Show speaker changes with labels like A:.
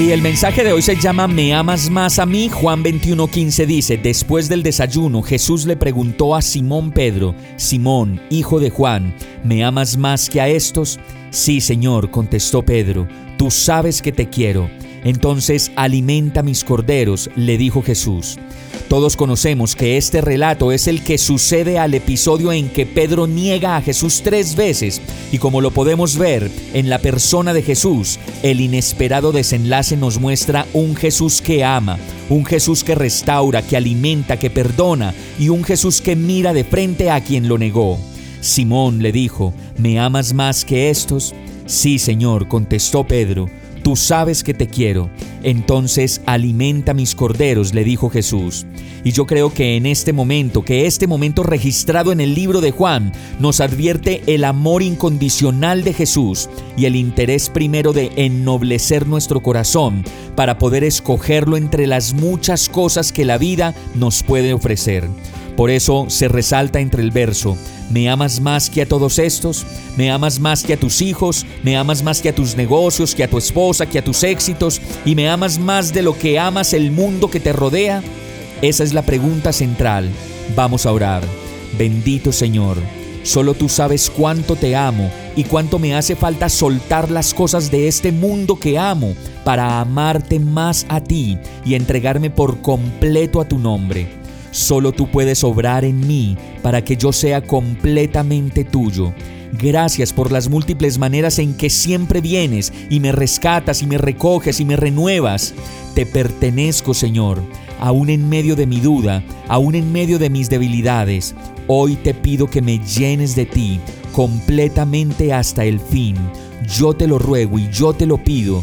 A: Y el mensaje de hoy se llama ¿Me amas más a mí? Juan 21:15 dice, después del desayuno Jesús le preguntó a Simón Pedro, Simón, hijo de Juan, ¿me amas más que a estos? Sí, Señor, contestó Pedro, tú sabes que te quiero. Entonces alimenta mis corderos, le dijo Jesús. Todos conocemos que este relato es el que sucede al episodio en que Pedro niega a Jesús tres veces y como lo podemos ver en la persona de Jesús, el inesperado desenlace nos muestra un Jesús que ama, un Jesús que restaura, que alimenta, que perdona y un Jesús que mira de frente a quien lo negó. Simón le dijo, ¿me amas más que estos? Sí, Señor, contestó Pedro Tú sabes que te quiero, entonces alimenta mis corderos, le dijo Jesús. Y yo creo que en este momento, que este momento registrado en el libro de Juan, nos advierte el amor incondicional de Jesús y el interés primero de ennoblecer nuestro corazón para poder escogerlo entre las muchas cosas que la vida nos puede ofrecer. Por eso se resalta entre el verso, ¿Me amas más que a todos estos? ¿Me amas más que a tus hijos? ¿Me amas más que a tus negocios, que a tu esposa, que a tus éxitos? ¿Y me amas más de lo que amas el mundo que te rodea? Esa es la pregunta central. Vamos a orar. Bendito Señor, solo tú sabes cuánto te amo y cuánto me hace falta soltar las cosas de este mundo que amo para amarte más a ti y entregarme por completo a tu nombre. Solo tú puedes obrar en mí para que yo sea completamente tuyo. Gracias por las múltiples maneras en que siempre vienes y me rescatas y me recoges y me renuevas. Te pertenezco, Señor, aún en medio de mi duda, aún en medio de mis debilidades. Hoy te pido que me llenes de ti completamente hasta el fin. Yo te lo ruego y yo te lo pido